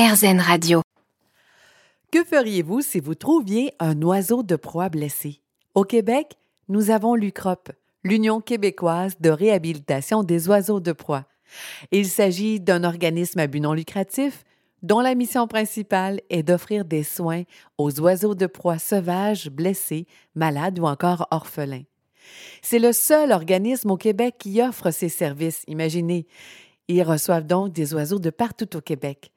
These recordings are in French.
RZN Radio. Que feriez-vous si vous trouviez un oiseau de proie blessé? Au Québec, nous avons l'UCROP, l'Union québécoise de réhabilitation des oiseaux de proie. Il s'agit d'un organisme à but non lucratif dont la mission principale est d'offrir des soins aux oiseaux de proie sauvages, blessés, malades ou encore orphelins. C'est le seul organisme au Québec qui offre ces services, imaginez. Ils reçoivent donc des oiseaux de partout au Québec.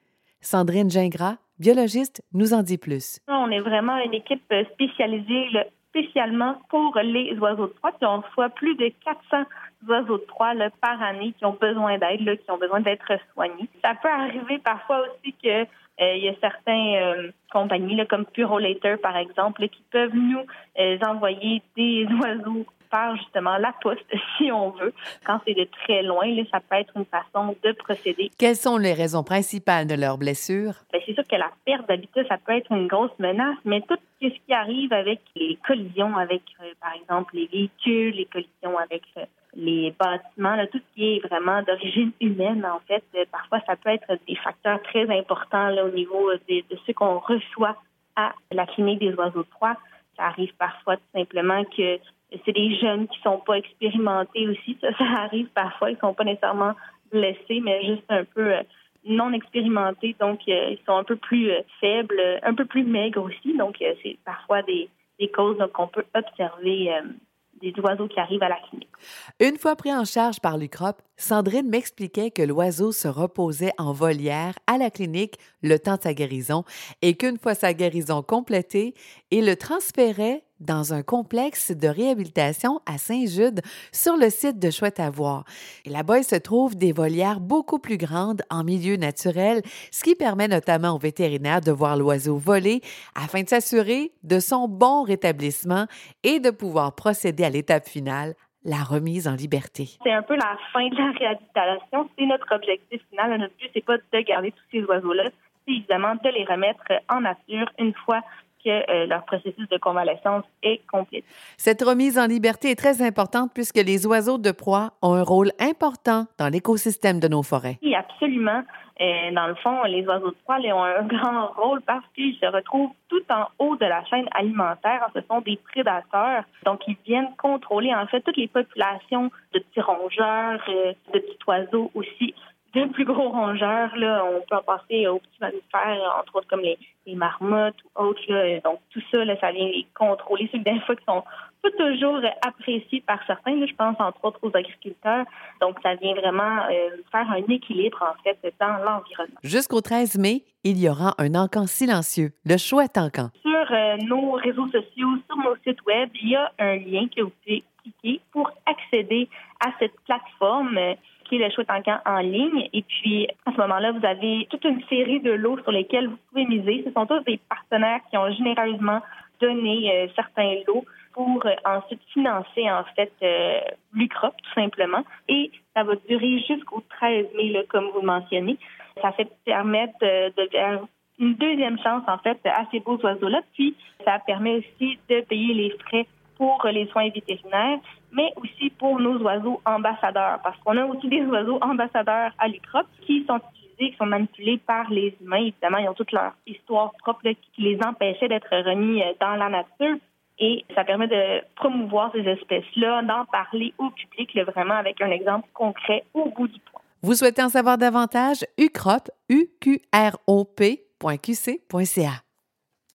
Sandrine Gingras, biologiste, nous en dit plus. On est vraiment une équipe spécialisée spécialement pour les oiseaux de proie. On reçoit plus de 400 oiseaux de proie par année qui ont besoin d'aide, qui ont besoin d'être soignés. Ça peut arriver parfois aussi que euh, il y a certaines euh, compagnies comme Purolator, par exemple, qui peuvent nous euh, envoyer des oiseaux justement la poste si on veut. Quand c'est de très loin, ça peut être une façon de procéder. Quelles sont les raisons principales de leur blessure? Ben, c'est sûr que la perte d'habitat, ça peut être une grosse menace, mais tout ce qui arrive avec les collisions avec, euh, par exemple, les véhicules, les collisions avec euh, les bâtiments, tout ce qui est vraiment d'origine humaine, en fait, euh, parfois ça peut être des facteurs très importants au niveau de, de ce qu'on reçoit à la clinique des oiseaux de proie. Ça arrive parfois tout simplement que c'est des jeunes qui sont pas expérimentés aussi. Ça, arrive parfois. Ils sont pas nécessairement blessés, mais juste un peu euh, non expérimentés. Donc, euh, ils sont un peu plus euh, faibles, un peu plus maigres aussi. Donc, c'est parfois des, des causes qu'on peut observer des oiseaux qui arrivent à la clinique. Une fois pris en charge par l'UCROP, Sandrine m'expliquait que l'oiseau se reposait en volière à la clinique le temps de sa guérison et qu'une fois sa guérison complétée, il le transférait dans un complexe de réhabilitation à Saint-Jude sur le site de Chouette à voir. là-bas, il se trouve des volières beaucoup plus grandes en milieu naturel, ce qui permet notamment aux vétérinaires de voir l'oiseau voler afin de s'assurer de son bon rétablissement et de pouvoir procéder à l'étape finale, la remise en liberté. C'est un peu la fin de la réhabilitation. C'est notre objectif final. Notre but, c'est pas de garder tous ces oiseaux-là, c'est évidemment de les remettre en nature une fois que euh, leur processus de convalescence est complet. Cette remise en liberté est très importante puisque les oiseaux de proie ont un rôle important dans l'écosystème de nos forêts. Oui, absolument. Euh, dans le fond, les oiseaux de proie ont un grand rôle parce qu'ils se retrouvent tout en haut de la chaîne alimentaire. Ce sont des prédateurs. Donc, ils viennent contrôler en fait toutes les populations de petits rongeurs, euh, de petits oiseaux aussi de plus gros rongeurs. Là, on peut en passer aux petits mammifères, entre autres comme les, marmottes ou autres. Là. Donc, tout ça, là, ça vient les contrôler. C'est des fois qui sont pas toujours appréciés par certains. je pense entre autres aux agriculteurs. Donc, ça vient vraiment euh, faire un équilibre, en fait, dans l'environnement. Jusqu'au 13 mai, il y aura un encan silencieux, le chouette encan. Sur euh, nos réseaux sociaux, sur nos sites web, il y a un lien que vous pouvez pour accéder à cette plateforme qui est le en camp en ligne. Et puis, à ce moment-là, vous avez toute une série de lots sur lesquels vous pouvez miser. Ce sont tous des partenaires qui ont généreusement donné euh, certains lots pour euh, ensuite financer, en fait, euh, l'UCROP, tout simplement. Et ça va durer jusqu'au 13 mai, comme vous le mentionnez. Ça fait permettre de faire une deuxième chance, en fait, à ces beaux oiseaux-là. Puis, ça permet aussi de payer les frais pour les soins vétérinaires, mais aussi pour nos oiseaux ambassadeurs, parce qu'on a aussi des oiseaux ambassadeurs à l'UCROP qui sont utilisés, qui sont manipulés par les humains. Évidemment, ils ont toute leur histoire propre qui les empêchait d'être remis euh, dans la nature. Et ça permet de promouvoir ces espèces-là, d'en parler au public, vraiment avec un exemple concret au bout du point. Vous souhaitez en savoir davantage? ucrop, u q r o -P .qc .ca.